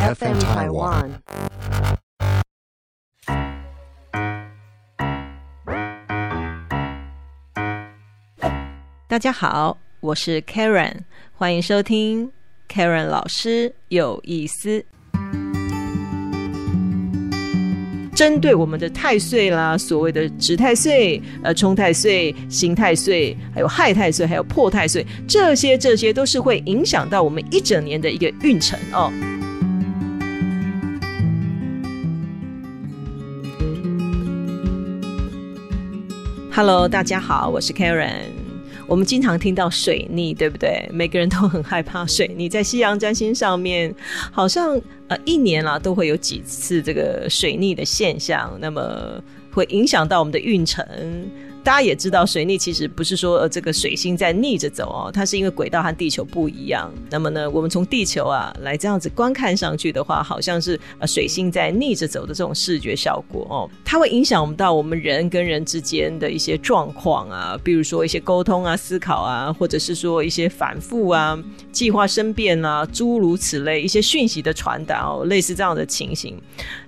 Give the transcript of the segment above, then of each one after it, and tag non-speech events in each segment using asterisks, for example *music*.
FM Taiwan。大家好，我是 Karen，欢迎收听 Karen 老师有意思。针对我们的太岁啦，所谓的值太岁、呃冲太岁、刑太岁，还有害太岁，还有破太岁，这些这些都是会影响到我们一整年的一个运程哦。Hello，大家好，我是 Karen。我们经常听到水逆，对不对？每个人都很害怕水逆。在西洋占星上面，好像呃一年啦都会有几次这个水逆的现象，那么会影响到我们的运程。大家也知道，水逆其实不是说呃这个水星在逆着走哦，它是因为轨道和地球不一样。那么呢，我们从地球啊来这样子观看上去的话，好像是呃水星在逆着走的这种视觉效果哦，它会影响我们到我们人跟人之间的一些状况啊，比如说一些沟通啊、思考啊，或者是说一些反复啊、计划生变啊，诸如此类一些讯息的传达哦，类似这样的情形。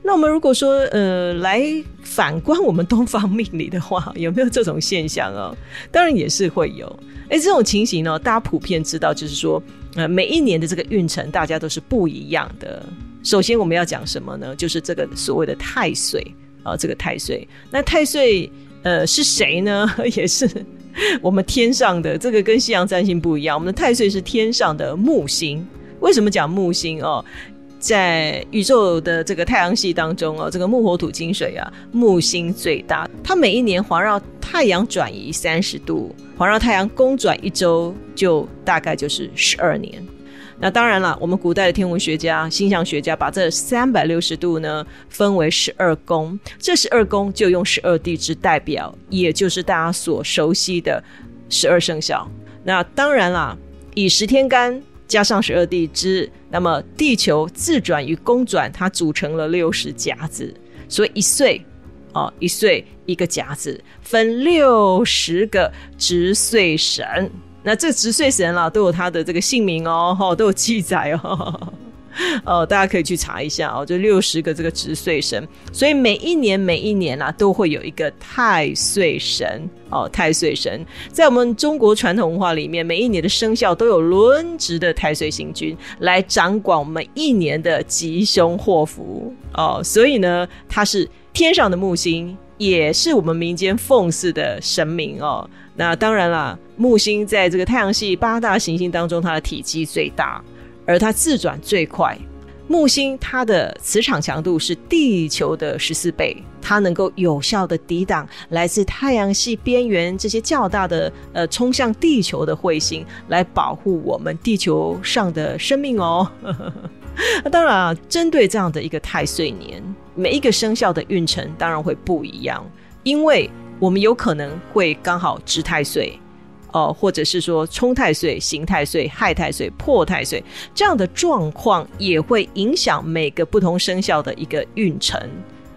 那我们如果说呃来反观我们东方命理的话，有没有这种现象哦？当然也是会有。哎，这种情形呢，大家普遍知道，就是说呃每一年的这个运程，大家都是不一样的。首先我们要讲什么呢？就是这个所谓的太岁啊，这个太岁。那太岁呃是谁呢？*laughs* 也是我们天上的这个跟西洋占星不一样，我们的太岁是天上的木星。为什么讲木星哦？在宇宙的这个太阳系当中哦，这个木火土金水啊，木星最大。它每一年环绕太阳转移三十度，环绕太阳公转一周，就大概就是十二年。那当然了，我们古代的天文学家、星象学家把这三百六十度呢分为十二宫，这十二宫就用十二地支代表，也就是大家所熟悉的十二生肖。那当然啦，以十天干。加上十二地支，那么地球自转与公转，它组成了六十甲子，所以一岁哦，一岁一个甲子，分六十个值岁神。那这值岁神啦，都有他的这个姓名哦，哈，都有记载哦。*laughs* 哦，大家可以去查一下哦，就六十个这个值岁神，所以每一年每一年啊，都会有一个太岁神哦，太岁神在我们中国传统文化里面，每一年的生肖都有轮值的太岁星君来掌管我们一年的吉凶祸福哦，所以呢，它是天上的木星，也是我们民间奉祀的神明哦。那当然啦，木星在这个太阳系八大行星当中，它的体积最大。而它自转最快，木星它的磁场强度是地球的十四倍，它能够有效的抵挡来自太阳系边缘这些较大的呃冲向地球的彗星，来保护我们地球上的生命哦。那 *laughs* 当然啊，针对这样的一个太岁年，每一个生肖的运程当然会不一样，因为我们有可能会刚好值太岁。哦，或者是说冲太岁、刑太岁、害太岁、破太岁这样的状况，也会影响每个不同生肖的一个运程。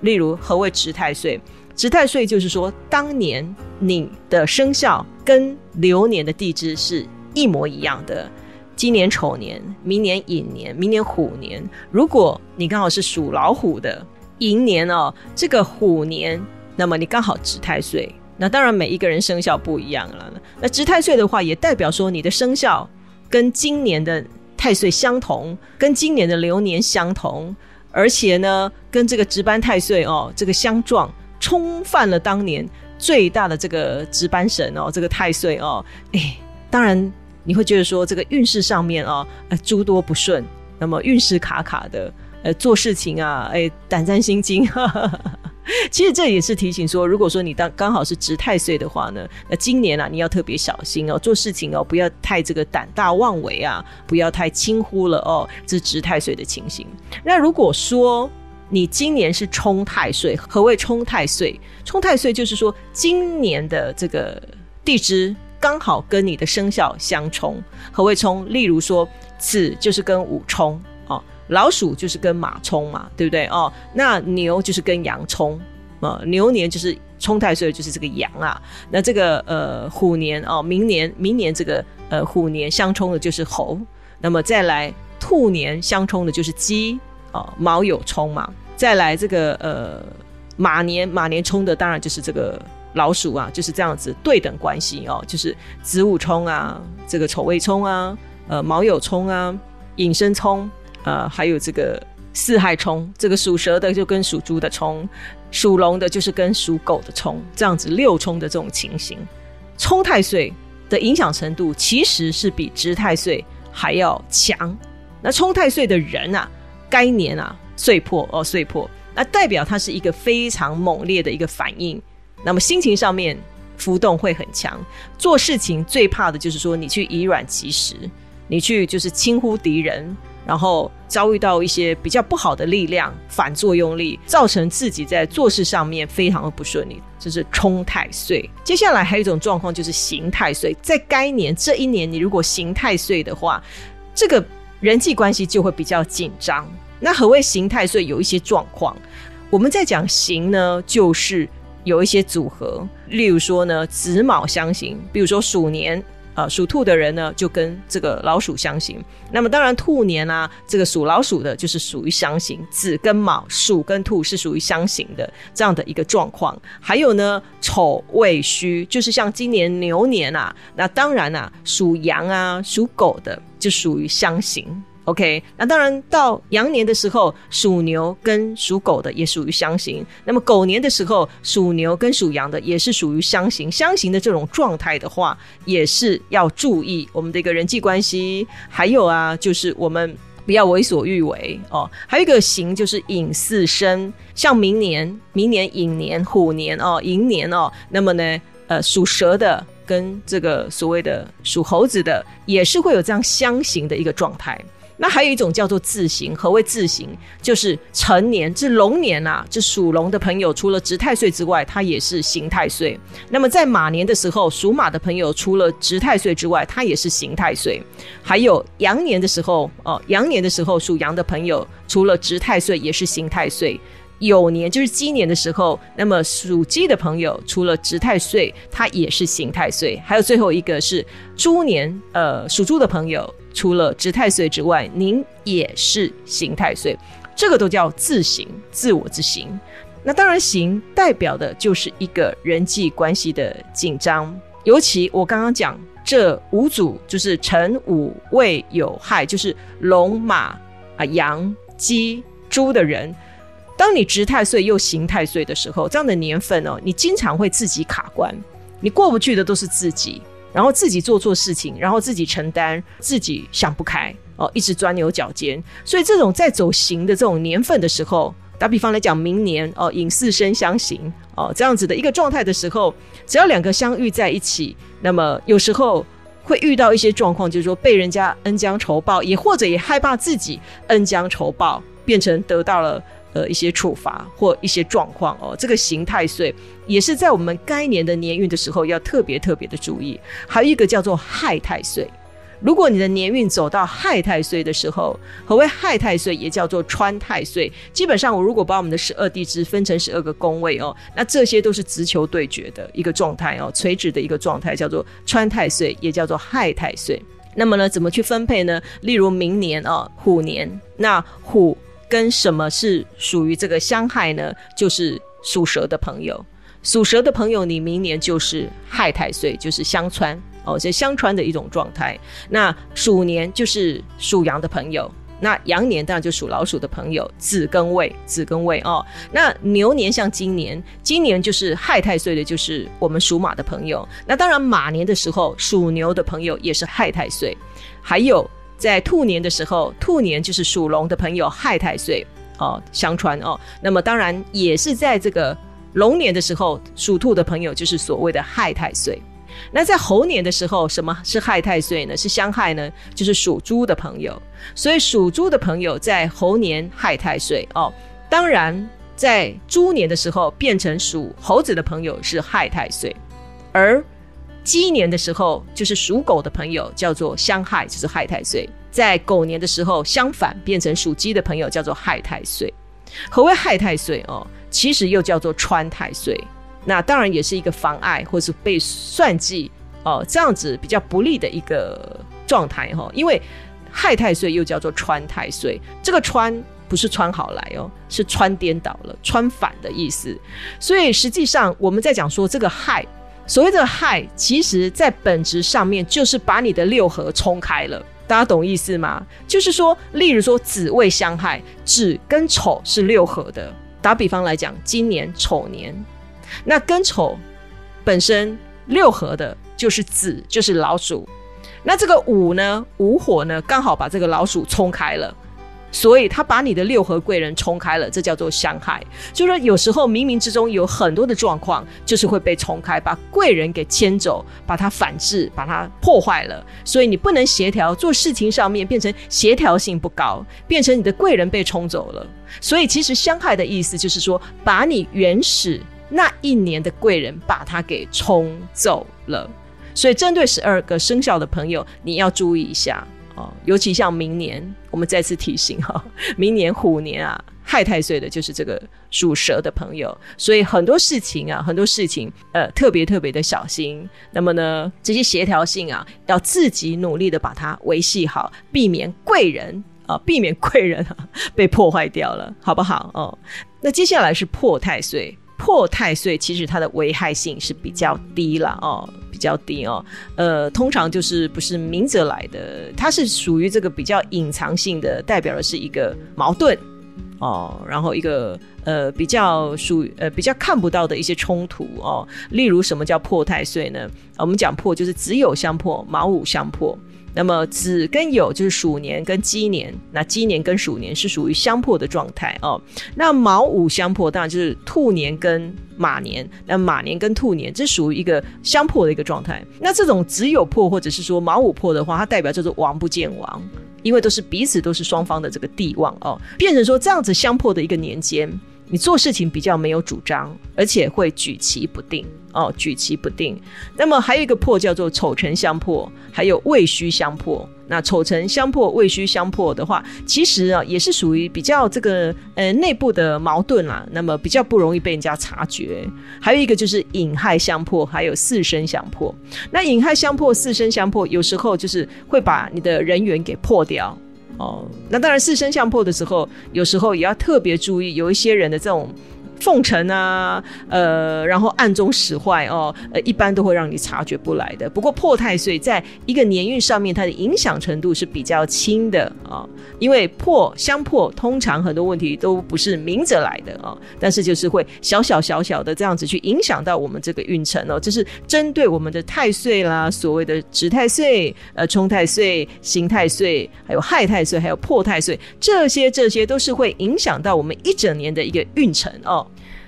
例如，何谓值太岁？值太岁就是说，当年你的生肖跟流年的地支是一模一样的。今年丑年，明年寅年，明年虎年。如果你刚好是属老虎的寅年哦，这个虎年，那么你刚好值太岁。那当然，每一个人生肖不一样了。那值太岁的话，也代表说你的生肖跟今年的太岁相同，跟今年的流年相同，而且呢，跟这个值班太岁哦，这个相撞，冲犯了当年最大的这个值班神哦，这个太岁哦。哎，当然你会觉得说，这个运势上面哦，呃，诸多不顺，那么运势卡卡的，呃，做事情啊，哎，胆战心惊。*laughs* *laughs* 其实这也是提醒说，如果说你当刚好是值太岁的话呢，那今年啊你要特别小心哦，做事情哦不要太这个胆大妄为啊，不要太轻忽了哦，这值太岁的情形。那如果说你今年是冲太岁，何谓冲太岁？冲太岁就是说今年的这个地支刚好跟你的生肖相冲。何谓冲？例如说子就是跟午冲。哦老鼠就是跟马冲嘛，对不对哦？那牛就是跟羊冲啊，牛年就是冲太岁，就是这个羊啊。那这个呃虎年哦，明年明年这个呃虎年相冲的就是猴。那么再来兔年相冲的就是鸡哦，卯酉冲嘛。再来这个呃马年，马年冲的当然就是这个老鼠啊，就是这样子对等关系哦，就是子午冲啊，这个丑未冲啊，呃卯酉冲啊，寅申冲，呃还有这个四害冲，这个属蛇的就跟属猪的冲，属龙的就是跟属狗的冲，这样子六冲的这种情形，冲太岁的影响程度其实是比值太岁还要强。那冲太岁的人啊，该年啊。碎破哦，碎破，那代表它是一个非常猛烈的一个反应。那么心情上面浮动会很强，做事情最怕的就是说你去以软击石，你去就是轻忽敌人，然后遭遇到一些比较不好的力量反作用力，造成自己在做事上面非常的不顺利，这是冲太岁。接下来还有一种状况就是刑太岁，在该年这一年，你如果刑太岁的话，这个人际关系就会比较紧张。那何谓刑太岁？有一些状况，我们在讲刑呢，就是有一些组合，例如说呢，子卯相刑，比如说鼠年呃，属兔的人呢，就跟这个老鼠相刑。那么当然，兔年啊，这个属老鼠的，就是属于相刑。子跟卯，鼠跟兔是属于相刑的这样的一个状况。还有呢，丑未戌，就是像今年牛年啊，那当然啊，属羊啊，属狗的就属于相刑。OK，那当然到羊年的时候，属牛跟属狗的也属于相刑。那么狗年的时候，属牛跟属羊的也是属于相刑。相刑的这种状态的话，也是要注意我们的一个人际关系。还有啊，就是我们不要为所欲为哦。还有一个刑就是寅巳申，像明年、明年寅年、虎年哦、寅年哦，那么呢，呃，属蛇的跟这个所谓的属猴子的，也是会有这样相刑的一个状态。那还有一种叫做自刑，何谓自刑？就是成年，这龙年啊，这属龙的朋友，除了值太岁之外，他也是刑太岁。那么在马年的时候，属马的朋友，除了值太岁之外，他也是刑太岁。还有羊年的时候，哦，羊年的时候，属羊的朋友，除了值太岁，也是刑太岁。酉年就是鸡年的时候，那么属鸡的朋友，除了值太岁，他也是刑太岁。还有最后一个是猪年，呃，属猪的朋友。除了值太岁之外，您也是刑太岁，这个都叫自刑，自我之刑。那当然，刑代表的就是一个人际关系的紧张。尤其我刚刚讲这五组，就是辰午未酉亥，就是龙马啊羊鸡猪的人。当你值太岁又刑太岁的时候，这样的年份哦，你经常会自己卡关，你过不去的都是自己。然后自己做错事情，然后自己承担，自己想不开哦，一直钻牛角尖。所以这种在走行的这种年份的时候，打比方来讲，明年哦，引四生相刑哦，这样子的一个状态的时候，只要两个相遇在一起，那么有时候会遇到一些状况，就是说被人家恩将仇报，也或者也害怕自己恩将仇报，变成得到了。呃，一些处罚或一些状况哦，这个刑太岁也是在我们该年的年运的时候要特别特别的注意。还有一个叫做害太岁，如果你的年运走到害太岁的时候，何谓害太岁？也叫做穿太岁。基本上，我如果把我们的十二地支分成十二个宫位哦，那这些都是直球对决的一个状态哦，垂直的一个状态叫做穿太岁，也叫做害太岁。那么呢，怎么去分配呢？例如明年哦，虎年，那虎。跟什么是属于这个相害呢？就是属蛇的朋友，属蛇的朋友，你明年就是亥太岁，就是相穿哦，这相穿的一种状态。那鼠年就是属羊的朋友，那羊年当然就属老鼠的朋友，子庚未，子庚未哦。那牛年像今年，今年就是亥太岁的，就是我们属马的朋友。那当然马年的时候，属牛的朋友也是亥太岁，还有。在兔年的时候，兔年就是属龙的朋友亥太岁哦，相传哦。那么当然也是在这个龙年的时候，属兔的朋友就是所谓的亥太岁。那在猴年的时候，什么是亥太岁呢？是相害呢？就是属猪的朋友。所以属猪的朋友在猴年亥太岁哦。当然在猪年的时候，变成属猴子的朋友是亥太岁，而。鸡年的时候，就是属狗的朋友叫做相害，就是害太岁；在狗年的时候，相反变成属鸡的朋友叫做害太岁。何谓害太岁哦？其实又叫做穿太岁。那当然也是一个妨碍或是被算计哦，这样子比较不利的一个状态哈。因为害太岁又叫做穿太岁，这个穿不是穿好来哦，是穿颠倒了，穿反的意思。所以实际上我们在讲说这个害，所谓的亥，其实在本质上面就是把你的六合冲开了。大家懂意思吗？就是说，例如说子未相害，子跟丑是六合的。打比方来讲，今年丑年，那跟丑本身六合的就是子，就是老鼠。那这个午呢，午火呢，刚好把这个老鼠冲开了。所以他把你的六合贵人冲开了，这叫做相害。就是说，有时候冥冥之中有很多的状况，就是会被冲开，把贵人给牵走，把它反制，把它破坏了。所以你不能协调，做事情上面变成协调性不高，变成你的贵人被冲走了。所以其实相害的意思就是说，把你原始那一年的贵人把它给冲走了。所以针对十二个生肖的朋友，你要注意一下。哦，尤其像明年，我们再次提醒哈，*laughs* 明年虎年啊，害太岁的就是这个属蛇的朋友，所以很多事情啊，很多事情呃，特别特别的小心。那么呢，这些协调性啊，要自己努力的把它维系好，避免贵人啊，避免贵人啊 *laughs* 被破坏掉了，好不好？哦，那接下来是破太岁。破太岁其实它的危害性是比较低了哦，比较低哦。呃，通常就是不是明着来的，它是属于这个比较隐藏性的，代表的是一个矛盾哦，然后一个呃比较属呃比较看不到的一些冲突哦。例如什么叫破太岁呢？我们讲破就是子有相破，卯午相破。那么子跟酉就是鼠年跟鸡年，那鸡年跟鼠年是属于相破的状态哦。那卯午相破，当然就是兔年跟马年，那马年跟兔年，这属于一个相破的一个状态。那这种子酉破或者是说卯午破的话，它代表叫做王不见王，因为都是彼此都是双方的这个地旺哦，变成说这样子相破的一个年间。你做事情比较没有主张，而且会举棋不定哦，举棋不定。那么还有一个破叫做丑辰相破，还有未戌相破。那丑辰相破、未戌相破的话，其实啊也是属于比较这个呃内部的矛盾啦。那么比较不容易被人家察觉。还有一个就是隐害相破，还有四身相破。那隐害相破、四身相破，有时候就是会把你的人缘给破掉。哦，那当然四声相破的时候，有时候也要特别注意，有一些人的这种。奉承啊，呃，然后暗中使坏哦，呃，一般都会让你察觉不来的。不过破太岁在一个年运上面，它的影响程度是比较轻的啊，因为破相破，通常很多问题都不是明着来的啊，但是就是会小小小小的这样子去影响到我们这个运程哦。这是针对我们的太岁啦，所谓的值太岁、呃冲太岁、刑太岁，还有害太岁，还有破太岁，这些这些都是会影响到我们一整年的一个运程哦。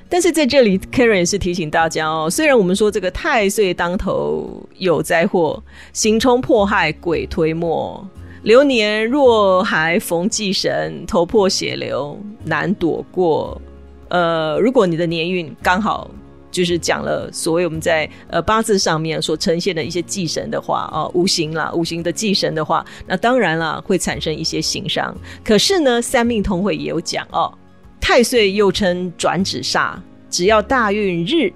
但是在这里，Karen 也是提醒大家哦。虽然我们说这个太岁当头有灾祸，行冲迫害鬼推磨，流年若还逢忌神，头破血流难躲过。呃，如果你的年运刚好就是讲了所谓我们在呃八字上面所呈现的一些忌神的话哦，五行啦，五行的忌神的话，那当然了会产生一些形伤。可是呢，三命通会也有讲哦。太岁又称转子煞，只要大运日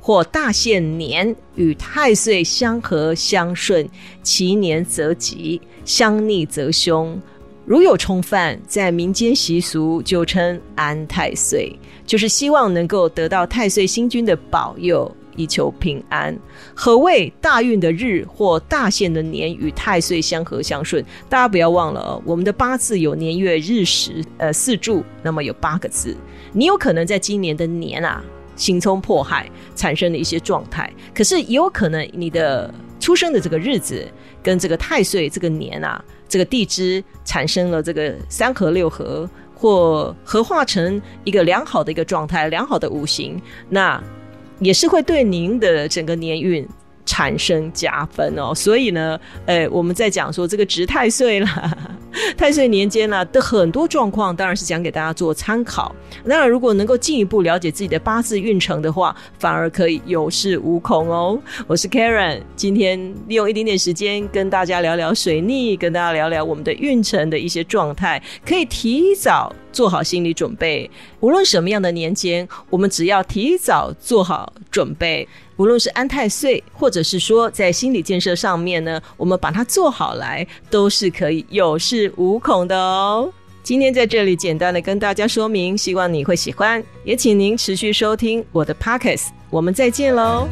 或大限年与太岁相合相顺，其年则吉，相逆则凶。如有冲犯，在民间习俗就称安太岁，就是希望能够得到太岁星君的保佑。以求平安。何谓大运的日或大限的年与太岁相合相顺？大家不要忘了，我们的八字有年月日时，呃，四柱，那么有八个字。你有可能在今年的年啊，行冲破害产生的一些状态，可是也有可能你的出生的这个日子跟这个太岁这个年啊，这个地支产生了这个三合六合，或合化成一个良好的一个状态，良好的五行，那。也是会对您的整个年运产生加分哦，所以呢，诶，我们在讲说这个值太岁了，*laughs* 太岁年间呢的很多状况，当然是讲给大家做参考。那，如果能够进一步了解自己的八字运程的话，反而可以有恃无恐哦。我是 Karen，今天利用一点点时间跟大家聊聊水逆，跟大家聊聊我们的运程的一些状态，可以提早。做好心理准备，无论什么样的年间，我们只要提早做好准备，无论是安太岁，或者是说在心理建设上面呢，我们把它做好来，都是可以有恃无恐的哦。今天在这里简单的跟大家说明，希望你会喜欢，也请您持续收听我的 Pockets，我们再见喽。